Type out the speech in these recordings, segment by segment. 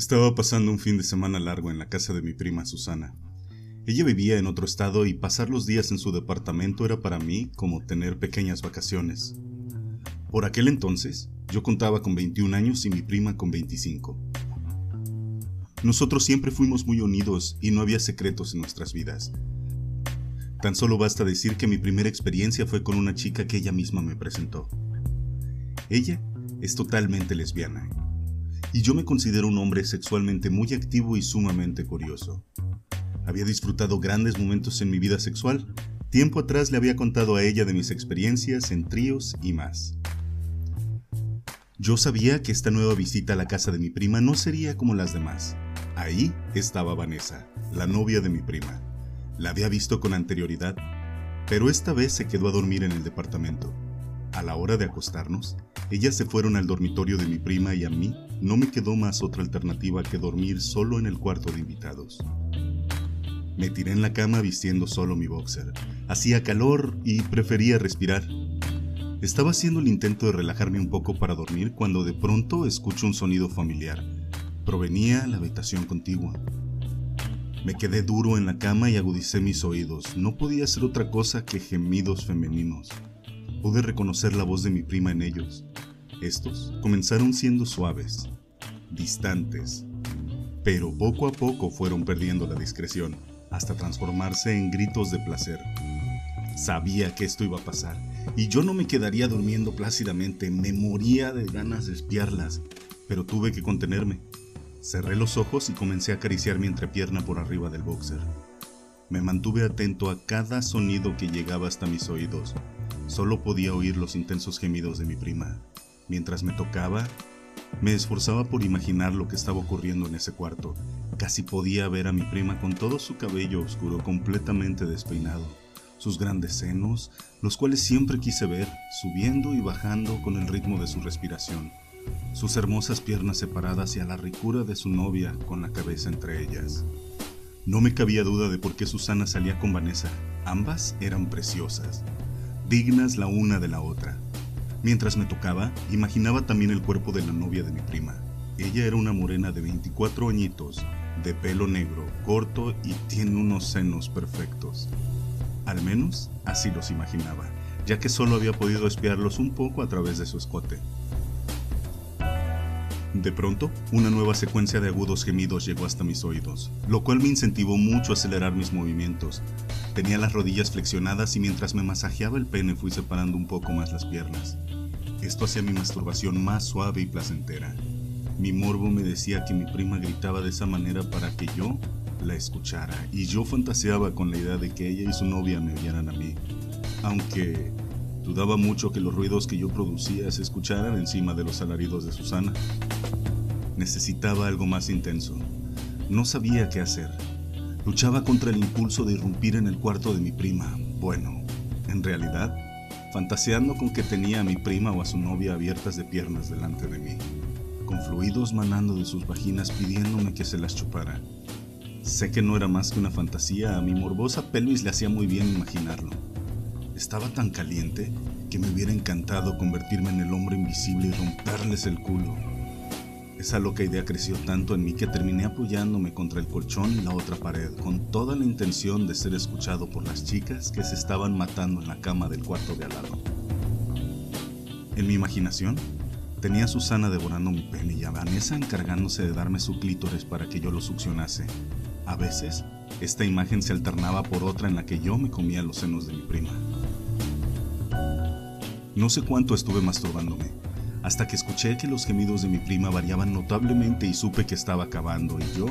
Estaba pasando un fin de semana largo en la casa de mi prima Susana. Ella vivía en otro estado y pasar los días en su departamento era para mí como tener pequeñas vacaciones. Por aquel entonces, yo contaba con 21 años y mi prima con 25. Nosotros siempre fuimos muy unidos y no había secretos en nuestras vidas. Tan solo basta decir que mi primera experiencia fue con una chica que ella misma me presentó. Ella es totalmente lesbiana y yo me considero un hombre sexualmente muy activo y sumamente curioso. Había disfrutado grandes momentos en mi vida sexual. Tiempo atrás le había contado a ella de mis experiencias en tríos y más. Yo sabía que esta nueva visita a la casa de mi prima no sería como las demás. Ahí estaba Vanessa, la novia de mi prima. La había visto con anterioridad, pero esta vez se quedó a dormir en el departamento. A la hora de acostarnos, ellas se fueron al dormitorio de mi prima y a mí no me quedó más otra alternativa que dormir solo en el cuarto de invitados. Me tiré en la cama vistiendo solo mi boxer. Hacía calor y prefería respirar. Estaba haciendo el intento de relajarme un poco para dormir cuando de pronto escucho un sonido familiar. Provenía la habitación contigua. Me quedé duro en la cama y agudicé mis oídos. No podía ser otra cosa que gemidos femeninos. Pude reconocer la voz de mi prima en ellos. Estos comenzaron siendo suaves, distantes, pero poco a poco fueron perdiendo la discreción hasta transformarse en gritos de placer. Sabía que esto iba a pasar y yo no me quedaría durmiendo plácidamente, me moría de ganas de espiarlas, pero tuve que contenerme. Cerré los ojos y comencé a acariciar mi entrepierna por arriba del boxer. Me mantuve atento a cada sonido que llegaba hasta mis oídos. Solo podía oír los intensos gemidos de mi prima. Mientras me tocaba, me esforzaba por imaginar lo que estaba ocurriendo en ese cuarto. Casi podía ver a mi prima con todo su cabello oscuro completamente despeinado, sus grandes senos, los cuales siempre quise ver, subiendo y bajando con el ritmo de su respiración sus hermosas piernas separadas y a la ricura de su novia con la cabeza entre ellas. No me cabía duda de por qué Susana salía con Vanessa. Ambas eran preciosas, dignas la una de la otra. Mientras me tocaba, imaginaba también el cuerpo de la novia de mi prima. Ella era una morena de 24 añitos, de pelo negro, corto y tiene unos senos perfectos. Al menos así los imaginaba, ya que solo había podido espiarlos un poco a través de su escote. De pronto, una nueva secuencia de agudos gemidos llegó hasta mis oídos, lo cual me incentivó mucho a acelerar mis movimientos. Tenía las rodillas flexionadas y mientras me masajeaba el pene fui separando un poco más las piernas. Esto hacía mi masturbación más suave y placentera. Mi morbo me decía que mi prima gritaba de esa manera para que yo la escuchara, y yo fantaseaba con la idea de que ella y su novia me oyeran a mí. Aunque dudaba mucho que los ruidos que yo producía se escucharan encima de los alaridos de Susana. Necesitaba algo más intenso. No sabía qué hacer. Luchaba contra el impulso de irrumpir en el cuarto de mi prima. Bueno, en realidad, fantaseando con que tenía a mi prima o a su novia abiertas de piernas delante de mí, con fluidos manando de sus vaginas pidiéndome que se las chupara. Sé que no era más que una fantasía, a mi morbosa pelvis le hacía muy bien imaginarlo. Estaba tan caliente que me hubiera encantado convertirme en el hombre invisible y romperles el culo. Esa loca idea creció tanto en mí que terminé apoyándome contra el colchón y la otra pared, con toda la intención de ser escuchado por las chicas que se estaban matando en la cama del cuarto de al lado. En mi imaginación, tenía a Susana devorando mi pene y a Vanessa encargándose de darme su clítoris para que yo lo succionase. A veces, esta imagen se alternaba por otra en la que yo me comía los senos de mi prima. No sé cuánto estuve masturbándome, hasta que escuché que los gemidos de mi prima variaban notablemente y supe que estaba acabando y yo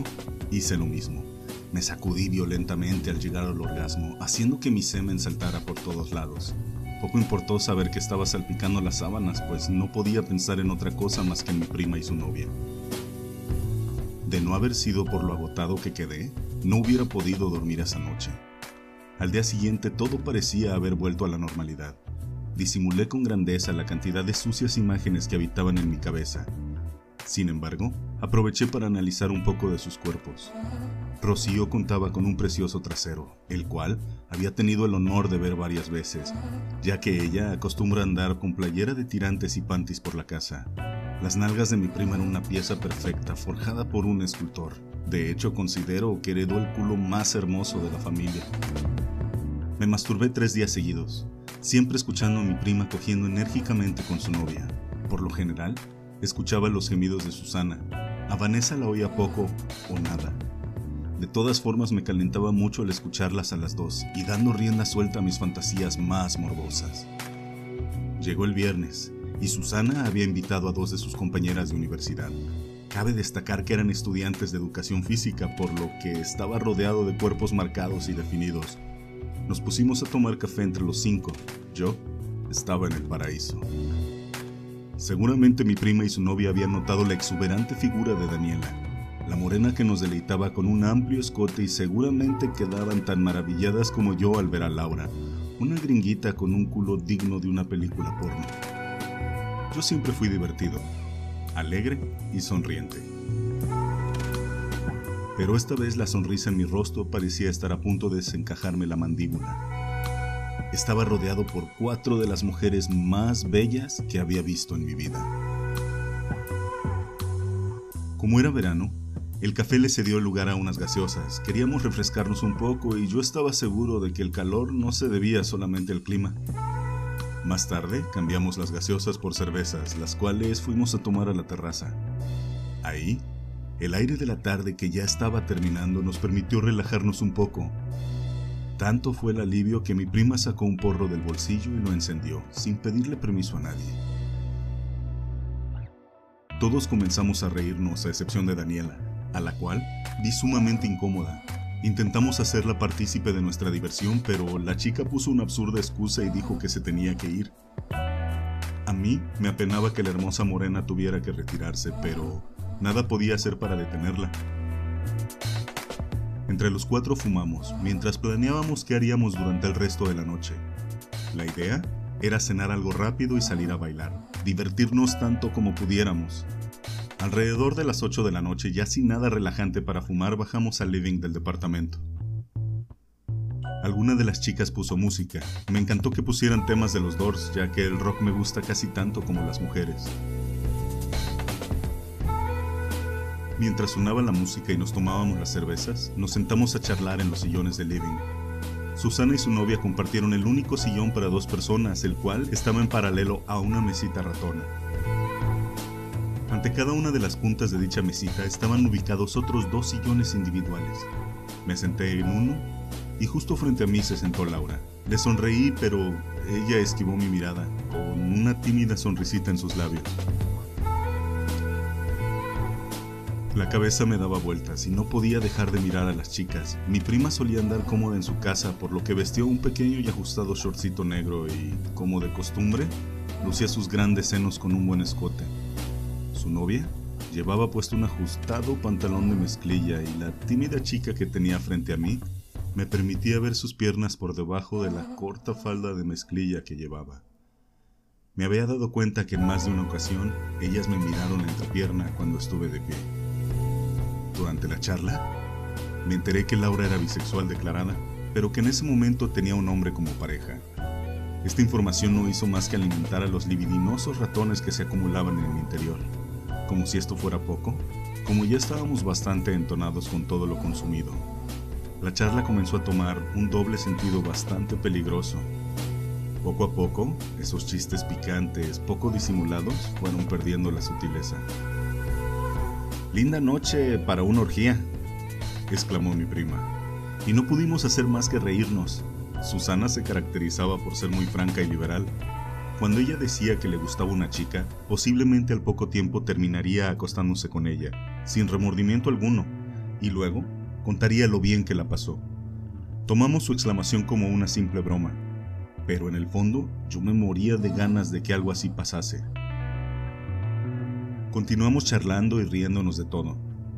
hice lo mismo. Me sacudí violentamente al llegar al orgasmo, haciendo que mi semen saltara por todos lados. Poco importó saber que estaba salpicando las sábanas, pues no podía pensar en otra cosa más que en mi prima y su novia. De no haber sido por lo agotado que quedé, no hubiera podido dormir esa noche. Al día siguiente todo parecía haber vuelto a la normalidad disimulé con grandeza la cantidad de sucias imágenes que habitaban en mi cabeza. Sin embargo, aproveché para analizar un poco de sus cuerpos. Rocío contaba con un precioso trasero, el cual había tenido el honor de ver varias veces, ya que ella acostumbra andar con playera de tirantes y panties por la casa. Las nalgas de mi prima eran una pieza perfecta, forjada por un escultor. De hecho, considero que heredó el culo más hermoso de la familia. Me masturbé tres días seguidos, siempre escuchando a mi prima cogiendo enérgicamente con su novia. Por lo general, escuchaba los gemidos de Susana. A Vanessa la oía poco o nada. De todas formas me calentaba mucho al escucharlas a las dos y dando rienda suelta a mis fantasías más morbosas. Llegó el viernes y Susana había invitado a dos de sus compañeras de universidad. Cabe destacar que eran estudiantes de educación física, por lo que estaba rodeado de cuerpos marcados y definidos. Nos pusimos a tomar café entre los cinco. Yo estaba en el paraíso. Seguramente mi prima y su novia habían notado la exuberante figura de Daniela, la morena que nos deleitaba con un amplio escote y seguramente quedaban tan maravilladas como yo al ver a Laura, una gringuita con un culo digno de una película porno. Yo siempre fui divertido, alegre y sonriente. Pero esta vez la sonrisa en mi rostro parecía estar a punto de desencajarme la mandíbula. Estaba rodeado por cuatro de las mujeres más bellas que había visto en mi vida. Como era verano, el café le cedió lugar a unas gaseosas. Queríamos refrescarnos un poco y yo estaba seguro de que el calor no se debía solamente al clima. Más tarde cambiamos las gaseosas por cervezas, las cuales fuimos a tomar a la terraza. Ahí, el aire de la tarde que ya estaba terminando nos permitió relajarnos un poco. Tanto fue el alivio que mi prima sacó un porro del bolsillo y lo encendió, sin pedirle permiso a nadie. Todos comenzamos a reírnos, a excepción de Daniela, a la cual vi sumamente incómoda, Intentamos hacerla partícipe de nuestra diversión, pero la chica puso una absurda excusa y dijo que se tenía que ir. A mí me apenaba que la hermosa morena tuviera que retirarse, pero nada podía hacer para detenerla. Entre los cuatro fumamos, mientras planeábamos qué haríamos durante el resto de la noche. La idea era cenar algo rápido y salir a bailar, divertirnos tanto como pudiéramos, Alrededor de las 8 de la noche, ya sin nada relajante para fumar, bajamos al living del departamento. Alguna de las chicas puso música. Me encantó que pusieran temas de los Doors, ya que el rock me gusta casi tanto como las mujeres. Mientras sonaba la música y nos tomábamos las cervezas, nos sentamos a charlar en los sillones del living. Susana y su novia compartieron el único sillón para dos personas, el cual estaba en paralelo a una mesita ratona. Ante cada una de las puntas de dicha mesita estaban ubicados otros dos sillones individuales. Me senté en uno y justo frente a mí se sentó Laura. Le sonreí, pero ella esquivó mi mirada, con una tímida sonrisita en sus labios. La cabeza me daba vueltas y no podía dejar de mirar a las chicas. Mi prima solía andar cómoda en su casa, por lo que vestió un pequeño y ajustado shortcito negro y, como de costumbre, lucía sus grandes senos con un buen escote. Su novia llevaba puesto un ajustado pantalón de mezclilla y la tímida chica que tenía frente a mí me permitía ver sus piernas por debajo de la corta falda de mezclilla que llevaba. Me había dado cuenta que en más de una ocasión ellas me miraron entre pierna cuando estuve de pie. Durante la charla, me enteré que Laura era bisexual declarada, pero que en ese momento tenía un hombre como pareja. Esta información no hizo más que alimentar a los libidinosos ratones que se acumulaban en mi interior. Como si esto fuera poco, como ya estábamos bastante entonados con todo lo consumido, la charla comenzó a tomar un doble sentido bastante peligroso. Poco a poco, esos chistes picantes, poco disimulados, fueron perdiendo la sutileza. Linda noche para una orgía, exclamó mi prima, y no pudimos hacer más que reírnos. Susana se caracterizaba por ser muy franca y liberal, cuando ella decía que le gustaba una chica, posiblemente al poco tiempo terminaría acostándose con ella, sin remordimiento alguno, y luego contaría lo bien que la pasó. Tomamos su exclamación como una simple broma, pero en el fondo yo me moría de ganas de que algo así pasase. Continuamos charlando y riéndonos de todo.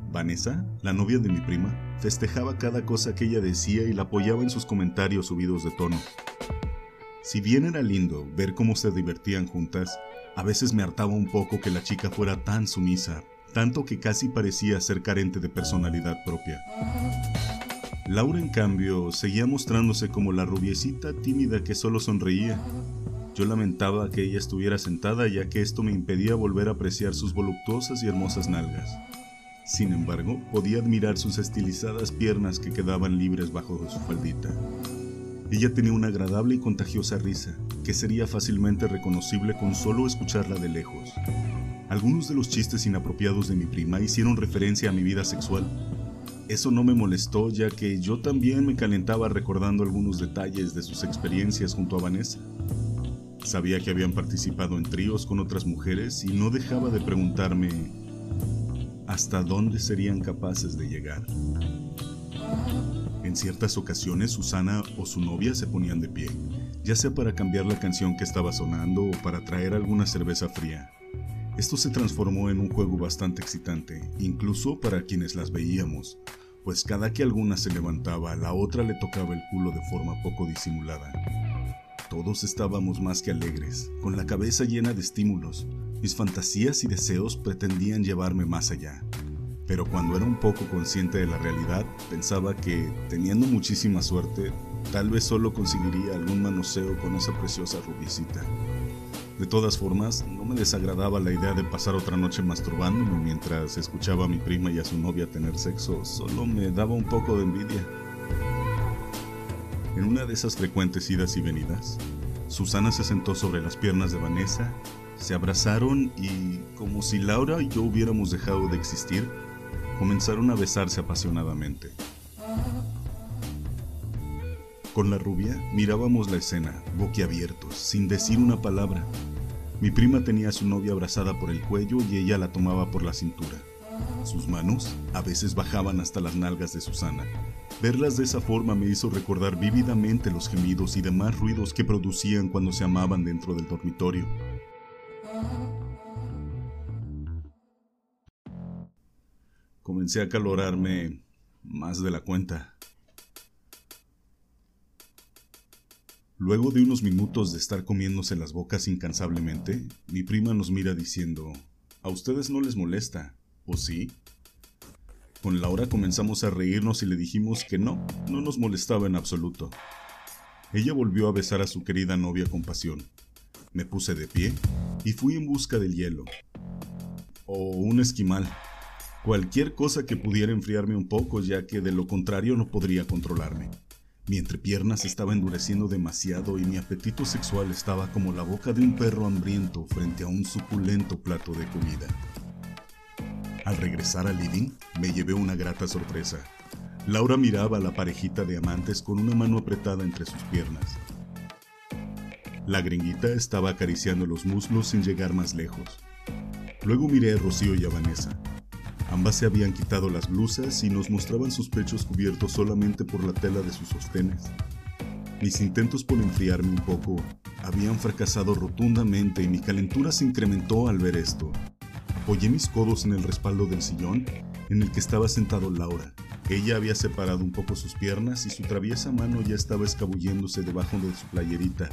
Vanessa, la novia de mi prima, festejaba cada cosa que ella decía y la apoyaba en sus comentarios subidos de tono. Si bien era lindo ver cómo se divertían juntas, a veces me hartaba un poco que la chica fuera tan sumisa, tanto que casi parecía ser carente de personalidad propia. Laura, en cambio, seguía mostrándose como la rubiecita tímida que solo sonreía. Yo lamentaba que ella estuviera sentada ya que esto me impedía volver a apreciar sus voluptuosas y hermosas nalgas. Sin embargo, podía admirar sus estilizadas piernas que quedaban libres bajo su faldita. Ella tenía una agradable y contagiosa risa, que sería fácilmente reconocible con solo escucharla de lejos. Algunos de los chistes inapropiados de mi prima hicieron referencia a mi vida sexual. Eso no me molestó ya que yo también me calentaba recordando algunos detalles de sus experiencias junto a Vanessa. Sabía que habían participado en tríos con otras mujeres y no dejaba de preguntarme hasta dónde serían capaces de llegar. En ciertas ocasiones Susana o su novia se ponían de pie, ya sea para cambiar la canción que estaba sonando o para traer alguna cerveza fría. Esto se transformó en un juego bastante excitante, incluso para quienes las veíamos, pues cada que alguna se levantaba, la otra le tocaba el culo de forma poco disimulada. Todos estábamos más que alegres, con la cabeza llena de estímulos, mis fantasías y deseos pretendían llevarme más allá, pero cuando era un poco consciente de la realidad, pensaba que, teniendo muchísima suerte, tal vez solo conseguiría algún manoseo con esa preciosa rubicita. De todas formas, no me desagradaba la idea de pasar otra noche masturbándome mientras escuchaba a mi prima y a su novia tener sexo, solo me daba un poco de envidia. En una de esas frecuentes idas y venidas, Susana se sentó sobre las piernas de Vanessa se abrazaron y, como si Laura y yo hubiéramos dejado de existir, comenzaron a besarse apasionadamente. Con la rubia mirábamos la escena, boquiabiertos, sin decir una palabra. Mi prima tenía a su novia abrazada por el cuello y ella la tomaba por la cintura. Sus manos a veces bajaban hasta las nalgas de Susana. Verlas de esa forma me hizo recordar vívidamente los gemidos y demás ruidos que producían cuando se amaban dentro del dormitorio. Comencé a calorarme más de la cuenta. Luego de unos minutos de estar comiéndose las bocas incansablemente, mi prima nos mira diciendo, ¿A ustedes no les molesta? ¿O sí? Con Laura comenzamos a reírnos y le dijimos que no, no nos molestaba en absoluto. Ella volvió a besar a su querida novia con pasión. Me puse de pie y fui en busca del hielo. O un esquimal. Cualquier cosa que pudiera enfriarme un poco, ya que de lo contrario no podría controlarme. Mi entrepierna se estaba endureciendo demasiado y mi apetito sexual estaba como la boca de un perro hambriento frente a un suculento plato de comida. Al regresar al living, me llevé una grata sorpresa. Laura miraba a la parejita de amantes con una mano apretada entre sus piernas. La gringuita estaba acariciando los muslos sin llegar más lejos. Luego miré a Rocío y a Vanessa. Ambas se habían quitado las blusas y nos mostraban sus pechos cubiertos solamente por la tela de sus sostenes. Mis intentos por enfriarme un poco habían fracasado rotundamente y mi calentura se incrementó al ver esto. Apoyé mis codos en el respaldo del sillón en el que estaba sentado Laura. Ella había separado un poco sus piernas y su traviesa mano ya estaba escabulléndose debajo de su playerita,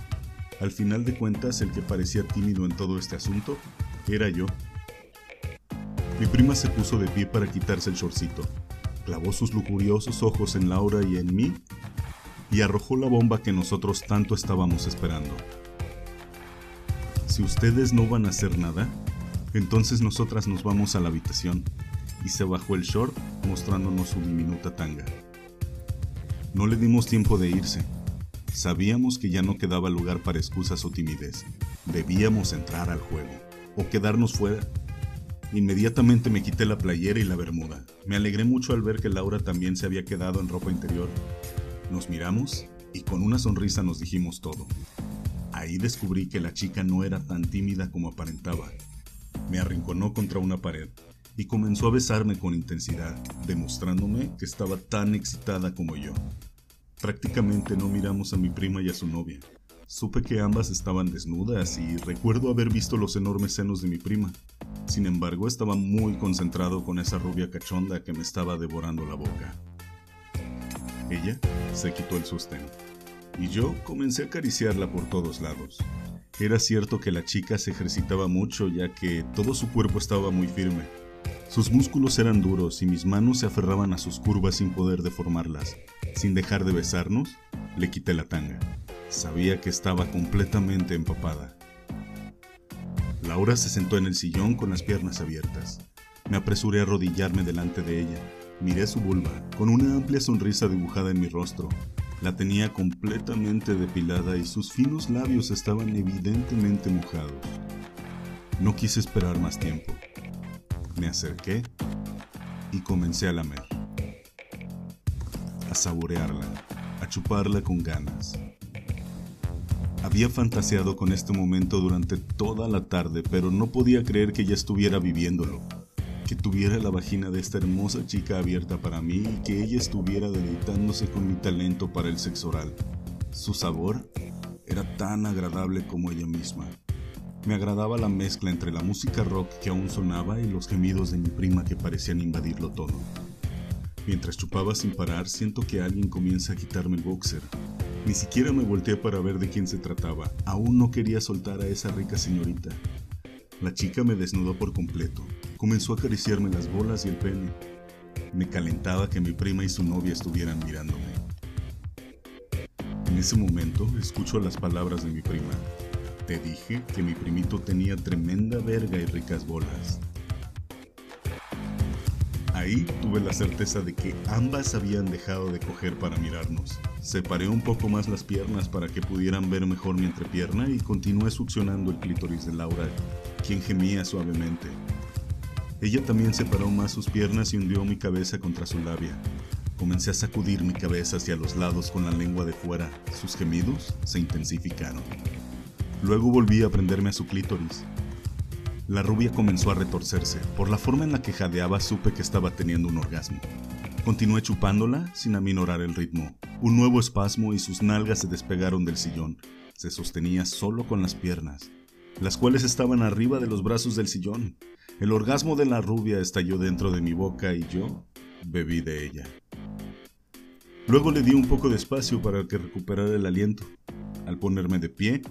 al final de cuentas, el que parecía tímido en todo este asunto era yo. Mi prima se puso de pie para quitarse el shortcito, clavó sus lujuriosos ojos en Laura y en mí y arrojó la bomba que nosotros tanto estábamos esperando. Si ustedes no van a hacer nada, entonces nosotras nos vamos a la habitación y se bajó el short mostrándonos su diminuta tanga. No le dimos tiempo de irse Sabíamos que ya no quedaba lugar para excusas o timidez. Debíamos entrar al juego, o quedarnos fuera. Inmediatamente me quité la playera y la bermuda. Me alegré mucho al ver que Laura también se había quedado en ropa interior. Nos miramos y con una sonrisa nos dijimos todo. Ahí descubrí que la chica no era tan tímida como aparentaba. Me arrinconó contra una pared y comenzó a besarme con intensidad, demostrándome que estaba tan excitada como yo. Prácticamente no miramos a mi prima y a su novia. Supe que ambas estaban desnudas y recuerdo haber visto los enormes senos de mi prima. Sin embargo, estaba muy concentrado con esa rubia cachonda que me estaba devorando la boca. Ella se quitó el sostén y yo comencé a acariciarla por todos lados. Era cierto que la chica se ejercitaba mucho ya que todo su cuerpo estaba muy firme. Sus músculos eran duros y mis manos se aferraban a sus curvas sin poder deformarlas. Sin dejar de besarnos, le quité la tanga. Sabía que estaba completamente empapada. Laura se sentó en el sillón con las piernas abiertas. Me apresuré a arrodillarme delante de ella. Miré su vulva, con una amplia sonrisa dibujada en mi rostro. La tenía completamente depilada y sus finos labios estaban evidentemente mojados. No quise esperar más tiempo. Me acerqué y comencé a lamer, a saborearla, a chuparla con ganas. Había fantaseado con este momento durante toda la tarde, pero no podía creer que ya estuviera viviéndolo, que tuviera la vagina de esta hermosa chica abierta para mí y que ella estuviera deleitándose con mi talento para el sexo oral. Su sabor era tan agradable como ella misma. Me agradaba la mezcla entre la música rock que aún sonaba y los gemidos de mi prima que parecían invadirlo todo. Mientras chupaba sin parar, siento que alguien comienza a quitarme el boxer. Ni siquiera me volteé para ver de quién se trataba. Aún no quería soltar a esa rica señorita. La chica me desnudó por completo. Comenzó a acariciarme las bolas y el pene. Me calentaba que mi prima y su novia estuvieran mirándome. En ese momento escucho las palabras de mi prima. Te dije que mi primito tenía tremenda verga y ricas bolas. Ahí tuve la certeza de que ambas habían dejado de coger para mirarnos. Separé un poco más las piernas para que pudieran ver mejor mi entrepierna y continué succionando el clítoris de Laura, quien gemía suavemente. Ella también separó más sus piernas y hundió mi cabeza contra su labia. Comencé a sacudir mi cabeza hacia los lados con la lengua de fuera. Sus gemidos se intensificaron. Luego volví a prenderme a su clítoris. La rubia comenzó a retorcerse. Por la forma en la que jadeaba supe que estaba teniendo un orgasmo. Continué chupándola sin aminorar el ritmo. Un nuevo espasmo y sus nalgas se despegaron del sillón. Se sostenía solo con las piernas, las cuales estaban arriba de los brazos del sillón. El orgasmo de la rubia estalló dentro de mi boca y yo bebí de ella. Luego le di un poco de espacio para que recuperara el aliento. Al ponerme de pie,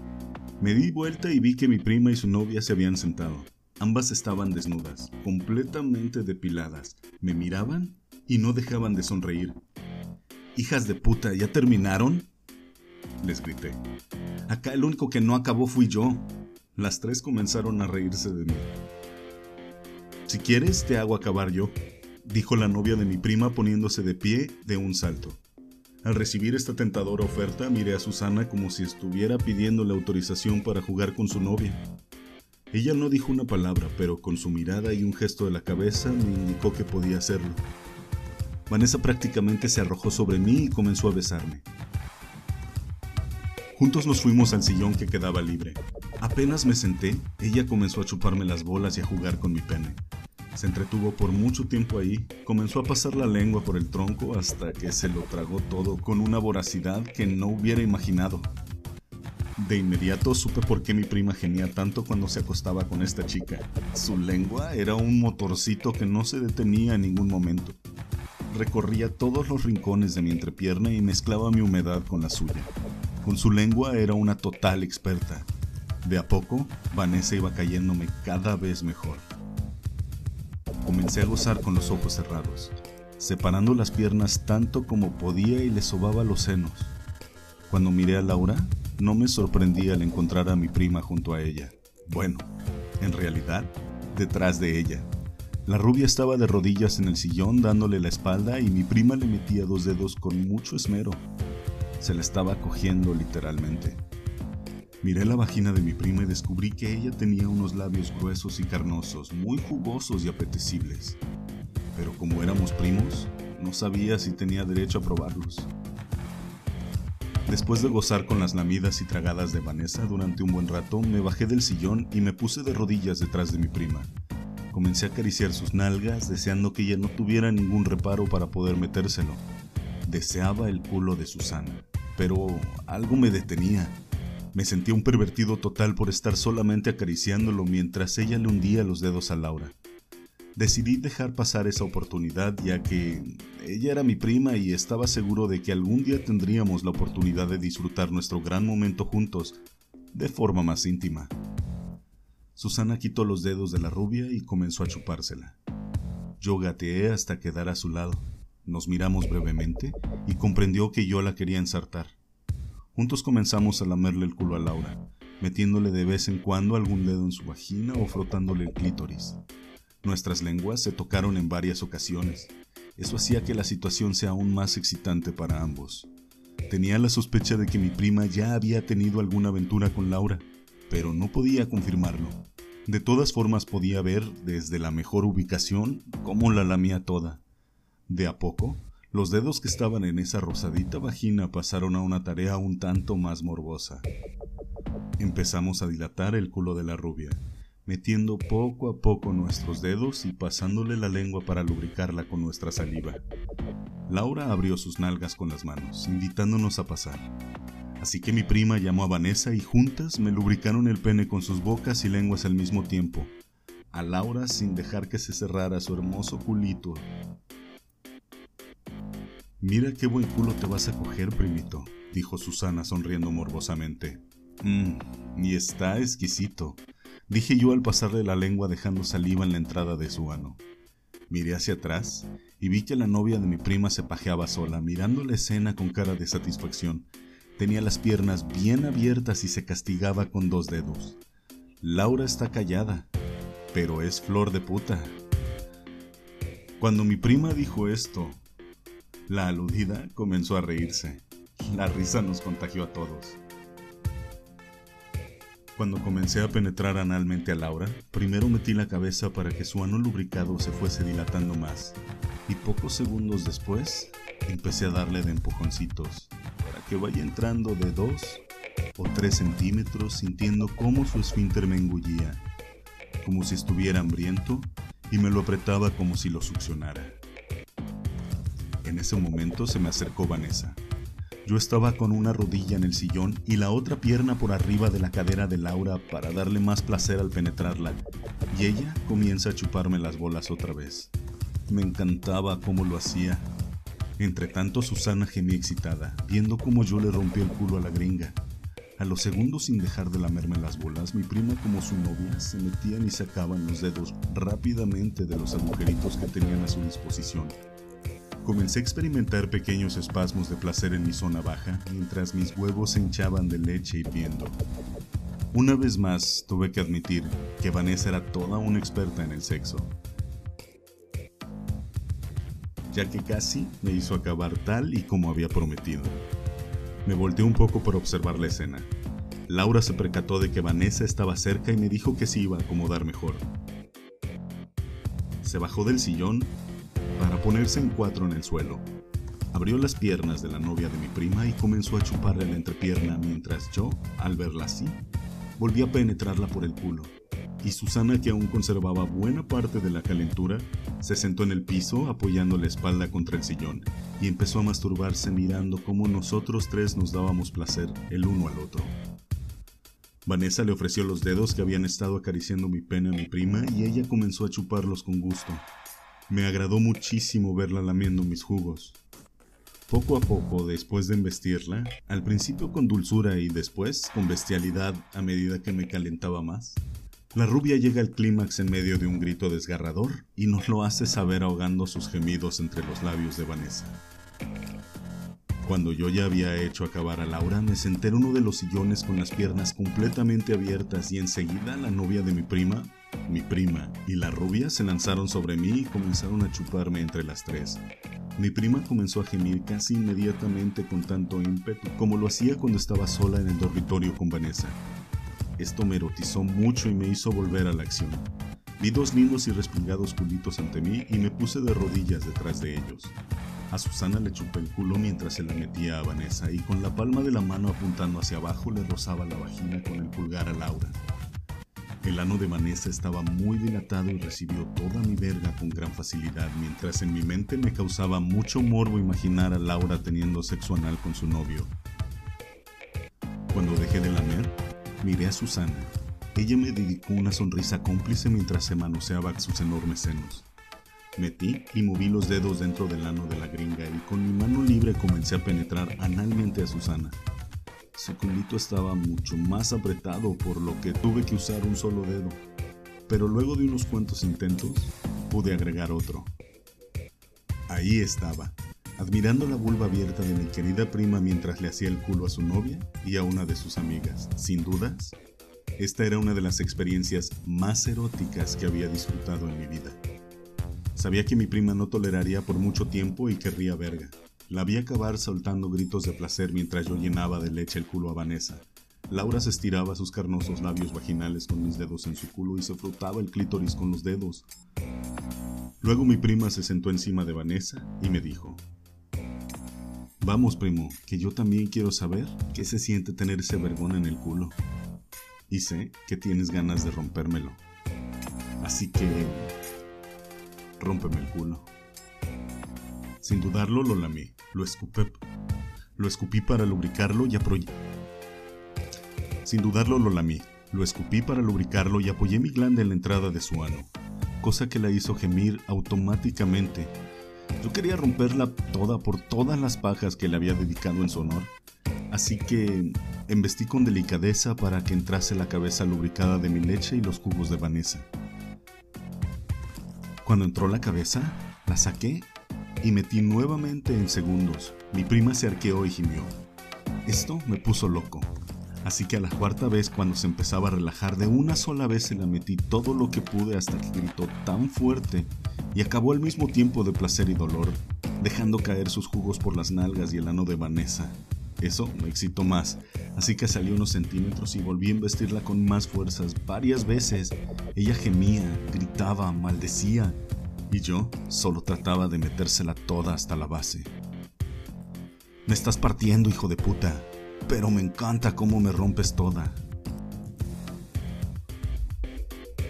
me di vuelta y vi que mi prima y su novia se habían sentado. Ambas estaban desnudas, completamente depiladas. Me miraban y no dejaban de sonreír. Hijas de puta, ¿ya terminaron? Les grité. Acá el único que no acabó fui yo. Las tres comenzaron a reírse de mí. Si quieres, te hago acabar yo, dijo la novia de mi prima poniéndose de pie de un salto. Al recibir esta tentadora oferta, miré a Susana como si estuviera pidiéndole autorización para jugar con su novia. Ella no dijo una palabra, pero con su mirada y un gesto de la cabeza me indicó que podía hacerlo. Vanessa prácticamente se arrojó sobre mí y comenzó a besarme. Juntos nos fuimos al sillón que quedaba libre. Apenas me senté, ella comenzó a chuparme las bolas y a jugar con mi pene. Se entretuvo por mucho tiempo ahí, comenzó a pasar la lengua por el tronco hasta que se lo tragó todo con una voracidad que no hubiera imaginado. De inmediato supe por qué mi prima gemía tanto cuando se acostaba con esta chica. Su lengua era un motorcito que no se detenía en ningún momento. Recorría todos los rincones de mi entrepierna y mezclaba mi humedad con la suya. Con su lengua era una total experta. De a poco, Vanessa iba cayéndome cada vez mejor. Comencé a gozar con los ojos cerrados, separando las piernas tanto como podía y le sobaba los senos. Cuando miré a Laura, no me sorprendí al encontrar a mi prima junto a ella. Bueno, en realidad, detrás de ella. La rubia estaba de rodillas en el sillón dándole la espalda y mi prima le metía dos dedos con mucho esmero. Se la estaba cogiendo literalmente. Miré la vagina de mi prima y descubrí que ella tenía unos labios gruesos y carnosos, muy jugosos y apetecibles. Pero como éramos primos, no sabía si tenía derecho a probarlos. Después de gozar con las lamidas y tragadas de Vanessa durante un buen rato, me bajé del sillón y me puse de rodillas detrás de mi prima. Comencé a acariciar sus nalgas, deseando que ella no tuviera ningún reparo para poder metérselo. Deseaba el culo de Susana, pero algo me detenía. Me sentía un pervertido total por estar solamente acariciándolo mientras ella le hundía los dedos a Laura. Decidí dejar pasar esa oportunidad ya que ella era mi prima y estaba seguro de que algún día tendríamos la oportunidad de disfrutar nuestro gran momento juntos de forma más íntima. Susana quitó los dedos de la rubia y comenzó a chupársela. Yo gateé hasta quedar a su lado. Nos miramos brevemente y comprendió que yo la quería ensartar. Juntos comenzamos a lamerle el culo a Laura, metiéndole de vez en cuando algún dedo en su vagina o frotándole el clítoris. Nuestras lenguas se tocaron en varias ocasiones. Eso hacía que la situación sea aún más excitante para ambos. Tenía la sospecha de que mi prima ya había tenido alguna aventura con Laura, pero no podía confirmarlo. De todas formas podía ver desde la mejor ubicación cómo la lamía toda. De a poco, los dedos que estaban en esa rosadita vagina pasaron a una tarea un tanto más morbosa. Empezamos a dilatar el culo de la rubia, metiendo poco a poco nuestros dedos y pasándole la lengua para lubricarla con nuestra saliva. Laura abrió sus nalgas con las manos, invitándonos a pasar. Así que mi prima llamó a Vanessa y juntas me lubricaron el pene con sus bocas y lenguas al mismo tiempo, a Laura sin dejar que se cerrara su hermoso culito. Mira qué buen culo te vas a coger, primito, dijo Susana sonriendo morbosamente. Mmm, y está exquisito, dije yo al pasarle la lengua dejando saliva en la entrada de su ano. Miré hacia atrás y vi que la novia de mi prima se pajeaba sola, mirando la escena con cara de satisfacción Tenía las piernas bien abiertas y se castigaba con dos dedos. Laura está callada, pero es flor de puta. Cuando mi prima dijo esto, la aludida comenzó a reírse. La risa nos contagió a todos. Cuando comencé a penetrar analmente a Laura, primero metí la cabeza para que su ano lubricado se fuese dilatando más, y pocos segundos después empecé a darle de empujoncitos que vaya entrando de 2 o 3 centímetros sintiendo cómo su esfínter me engullía, como si estuviera hambriento y me lo apretaba como si lo succionara. En ese momento se me acercó Vanessa. Yo estaba con una rodilla en el sillón y la otra pierna por arriba de la cadera de Laura para darle más placer al penetrarla, y ella comienza a chuparme las bolas otra vez. Me encantaba cómo lo hacía entre tanto, Susana gemía excitada, viendo cómo yo le rompí el culo a la gringa. A los segundos, sin dejar de lamerme las bolas, mi prima como su novia se metían y sacaban los dedos rápidamente de los agujeritos que tenían a su disposición. Comencé a experimentar pequeños espasmos de placer en mi zona baja mientras mis huevos se hinchaban de leche hirviendo. Una vez más, tuve que admitir que Vanessa era toda una experta en el sexo ya que casi me hizo acabar tal y como había prometido. Me volteé un poco para observar la escena. Laura se percató de que Vanessa estaba cerca y me dijo que se iba a acomodar mejor. Se bajó del sillón para ponerse en cuatro en el suelo. Abrió las piernas de la novia de mi prima y comenzó a chuparle la entrepierna mientras yo, al verla así, volví a penetrarla por el culo y Susana, que aún conservaba buena parte de la calentura, se sentó en el piso apoyando la espalda contra el sillón y empezó a masturbarse mirando cómo nosotros tres nos dábamos placer el uno al otro. Vanessa le ofreció los dedos que habían estado acariciando mi pene a mi prima y ella comenzó a chuparlos con gusto. Me agradó muchísimo verla lamiendo mis jugos. Poco a poco, después de embestirla, al principio con dulzura y después con bestialidad a medida que me calentaba más, la rubia llega al clímax en medio de un grito desgarrador y nos lo hace saber ahogando sus gemidos entre los labios de Vanessa. Cuando yo ya había hecho acabar a Laura, me senté en uno de los sillones con las piernas completamente abiertas y enseguida la novia de mi prima, mi prima y la rubia se lanzaron sobre mí y comenzaron a chuparme entre las tres. Mi prima comenzó a gemir casi inmediatamente con tanto ímpetu como lo hacía cuando estaba sola en el dormitorio con Vanessa. Esto me erotizó mucho y me hizo volver a la acción. Vi dos lindos y respingados culitos ante mí y me puse de rodillas detrás de ellos. A Susana le chupé el culo mientras se la metía a Vanessa y con la palma de la mano apuntando hacia abajo le rozaba la vagina con el pulgar a Laura. El ano de Vanessa estaba muy dilatado y recibió toda mi verga con gran facilidad, mientras en mi mente me causaba mucho morbo imaginar a Laura teniendo sexo anal con su novio. Cuando dejé de lamer, Miré a Susana. Ella me dedicó una sonrisa cómplice mientras se manoseaba sus enormes senos. Metí y moví los dedos dentro del ano de la gringa y con mi mano libre comencé a penetrar analmente a Susana. Su culito estaba mucho más apretado por lo que tuve que usar un solo dedo, pero luego de unos cuantos intentos pude agregar otro. Ahí estaba, admirando la vulva abierta de mi querida prima mientras le hacía el culo a su novia y a una de sus amigas. Sin dudas, esta era una de las experiencias más eróticas que había disfrutado en mi vida. Sabía que mi prima no toleraría por mucho tiempo y querría verga. La vi acabar soltando gritos de placer mientras yo llenaba de leche el culo a Vanessa. Laura se estiraba sus carnosos labios vaginales con mis dedos en su culo y se frotaba el clítoris con los dedos. Luego mi prima se sentó encima de Vanessa y me dijo, Vamos, primo, que yo también quiero saber qué se siente tener ese vergón en el culo. Y sé que tienes ganas de rompérmelo. Así que... Rómpeme el culo. Sin dudarlo lo lamí, lo escupí, lo escupí para lubricarlo y apoyé. Sin dudarlo lo lamí, lo escupí para lubricarlo y apoyé mi glande en la entrada de su ano, cosa que la hizo gemir automáticamente. Yo quería romperla toda por todas las pajas que le había dedicado en su honor, así que embestí con delicadeza para que entrase la cabeza lubricada de mi leche y los cubos de Vanessa. Cuando entró la cabeza, la saqué y metí nuevamente en segundos. Mi prima se arqueó y gimió. Esto me puso loco. Así que a la cuarta vez cuando se empezaba a relajar de una sola vez se la metí todo lo que pude hasta que gritó tan fuerte y acabó al mismo tiempo de placer y dolor, dejando caer sus jugos por las nalgas y el ano de Vanessa. Eso me excitó más, así que salí unos centímetros y volví a investirla con más fuerzas varias veces. Ella gemía, gritaba, maldecía, y yo solo trataba de metérsela toda hasta la base. Me estás partiendo, hijo de puta, pero me encanta cómo me rompes toda.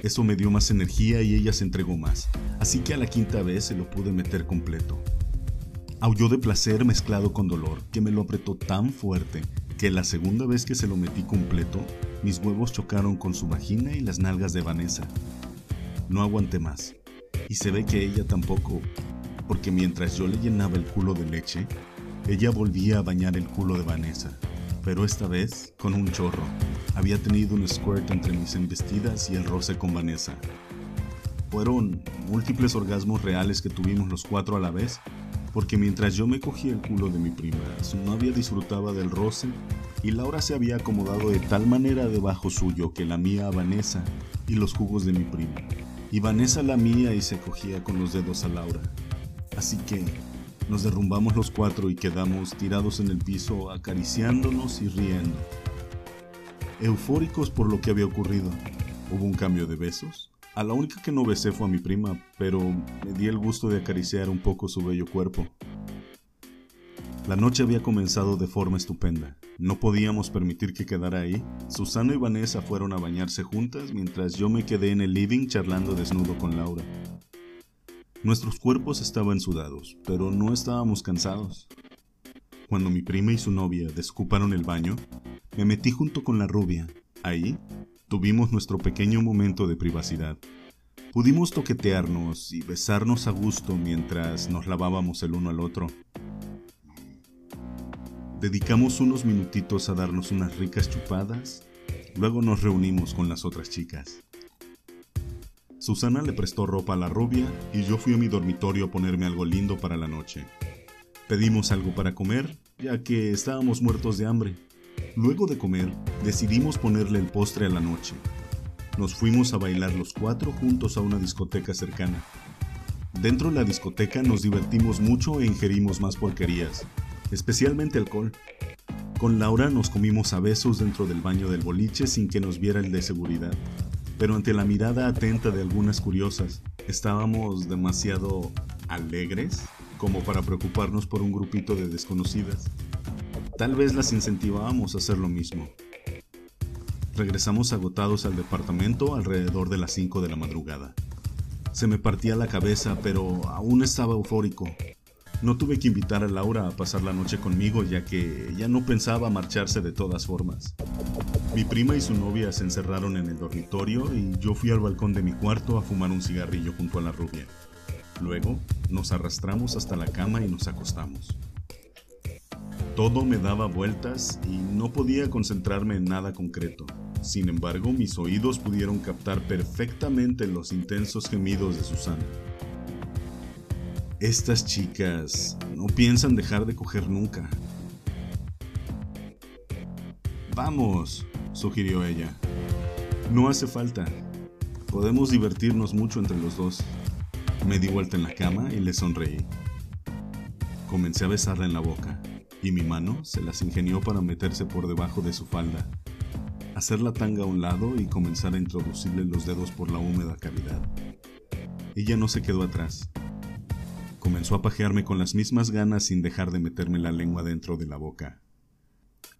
Eso me dio más energía y ella se entregó más, así que a la quinta vez se lo pude meter completo. Aulló de placer mezclado con dolor, que me lo apretó tan fuerte que la segunda vez que se lo metí completo, mis huevos chocaron con su vagina y las nalgas de Vanessa. No aguanté más, y se ve que ella tampoco, porque mientras yo le llenaba el culo de leche, ella volvía a bañar el culo de Vanessa, pero esta vez con un chorro. Había tenido un squirt entre mis embestidas y el roce con Vanessa. Fueron múltiples orgasmos reales que tuvimos los cuatro a la vez porque mientras yo me cogía el culo de mi prima, su novia disfrutaba del roce y Laura se había acomodado de tal manera debajo suyo que lamía a Vanessa y los jugos de mi prima, y Vanessa lamía y se cogía con los dedos a Laura. Así que nos derrumbamos los cuatro y quedamos tirados en el piso acariciándonos y riendo. Eufóricos por lo que había ocurrido. Hubo un cambio de besos, a la única que no besé fue a mi prima, pero me di el gusto de acariciar un poco su bello cuerpo. La noche había comenzado de forma estupenda. No podíamos permitir que quedara ahí. Susana y Vanessa fueron a bañarse juntas mientras yo me quedé en el living charlando desnudo con Laura. Nuestros cuerpos estaban sudados, pero no estábamos cansados. Cuando mi prima y su novia descuparon el baño, me metí junto con la rubia. Ahí Tuvimos nuestro pequeño momento de privacidad. Pudimos toquetearnos y besarnos a gusto mientras nos lavábamos el uno al otro. Dedicamos unos minutitos a darnos unas ricas chupadas, luego nos reunimos con las otras chicas. Susana le prestó ropa a la rubia y yo fui a mi dormitorio a ponerme algo lindo para la noche. Pedimos algo para comer, ya que estábamos muertos de hambre. Luego de comer, decidimos ponerle el postre a la noche. Nos fuimos a bailar los cuatro juntos a una discoteca cercana. Dentro de la discoteca nos divertimos mucho e ingerimos más porquerías, especialmente alcohol. Con Laura nos comimos a besos dentro del baño del boliche sin que nos viera el de seguridad, pero ante la mirada atenta de algunas curiosas, estábamos demasiado alegres como para preocuparnos por un grupito de desconocidas. Tal vez las incentivábamos a hacer lo mismo. Regresamos agotados al departamento alrededor de las 5 de la madrugada. Se me partía la cabeza, pero aún estaba eufórico. No tuve que invitar a Laura a pasar la noche conmigo, ya que ya no pensaba marcharse de todas formas. Mi prima y su novia se encerraron en el dormitorio y yo fui al balcón de mi cuarto a fumar un cigarrillo junto a la rubia. Luego nos arrastramos hasta la cama y nos acostamos. Todo me daba vueltas y no podía concentrarme en nada concreto. Sin embargo, mis oídos pudieron captar perfectamente los intensos gemidos de Susana. Estas chicas no piensan dejar de coger nunca. Vamos, sugirió ella. No hace falta. Podemos divertirnos mucho entre los dos. Me di vuelta en la cama y le sonreí. Comencé a besarla en la boca, y mi mano se las ingenió para meterse por debajo de su falda, hacer la tanga a un lado y comenzar a introducirle los dedos por la húmeda cavidad. Ella no se quedó atrás. Comenzó a pajearme con las mismas ganas sin dejar de meterme la lengua dentro de la boca.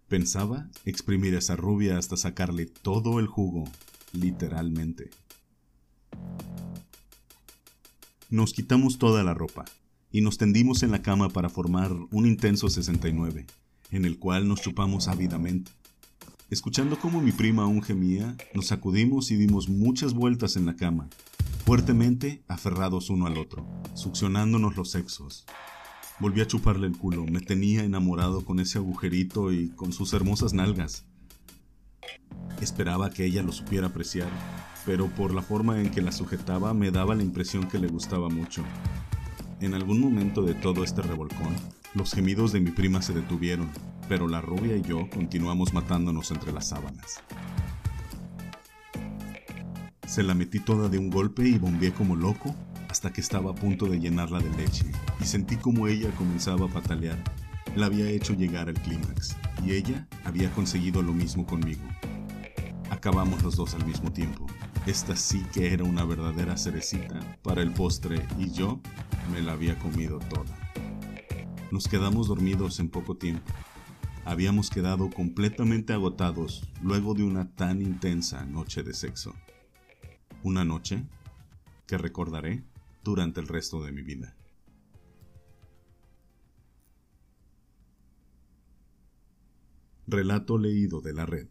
Pensaba exprimir esa rubia hasta sacarle todo el jugo, literalmente. Nos quitamos toda la ropa y nos tendimos en la cama para formar un intenso 69, en el cual nos chupamos ávidamente. Escuchando cómo mi prima aún gemía, nos sacudimos y dimos muchas vueltas en la cama, fuertemente aferrados uno al otro, succionándonos los sexos, Volví a chuparle el culo, me tenía enamorado con ese agujerito y con sus hermosas nalgas. Esperaba que ella lo supiera apreciar, pero por la forma en que la sujetaba me daba la impresión que le gustaba mucho. En algún momento de todo este revolcón, los gemidos de mi prima se detuvieron, pero la rubia y yo continuamos matándonos entre las sábanas. Se la metí toda de un golpe y bombeé como loco hasta que estaba a punto de llenarla de leche y sentí como ella comenzaba a patalear. La había hecho llegar al clímax y ella había conseguido lo mismo conmigo. Acabamos los dos al mismo tiempo. Esta sí que era una verdadera cerecita para el postre y yo me la había comido toda. Nos quedamos dormidos en poco tiempo. Habíamos quedado completamente agotados luego de una tan intensa noche de sexo. Una noche que recordaré durante el resto de mi vida. Relato leído de la red.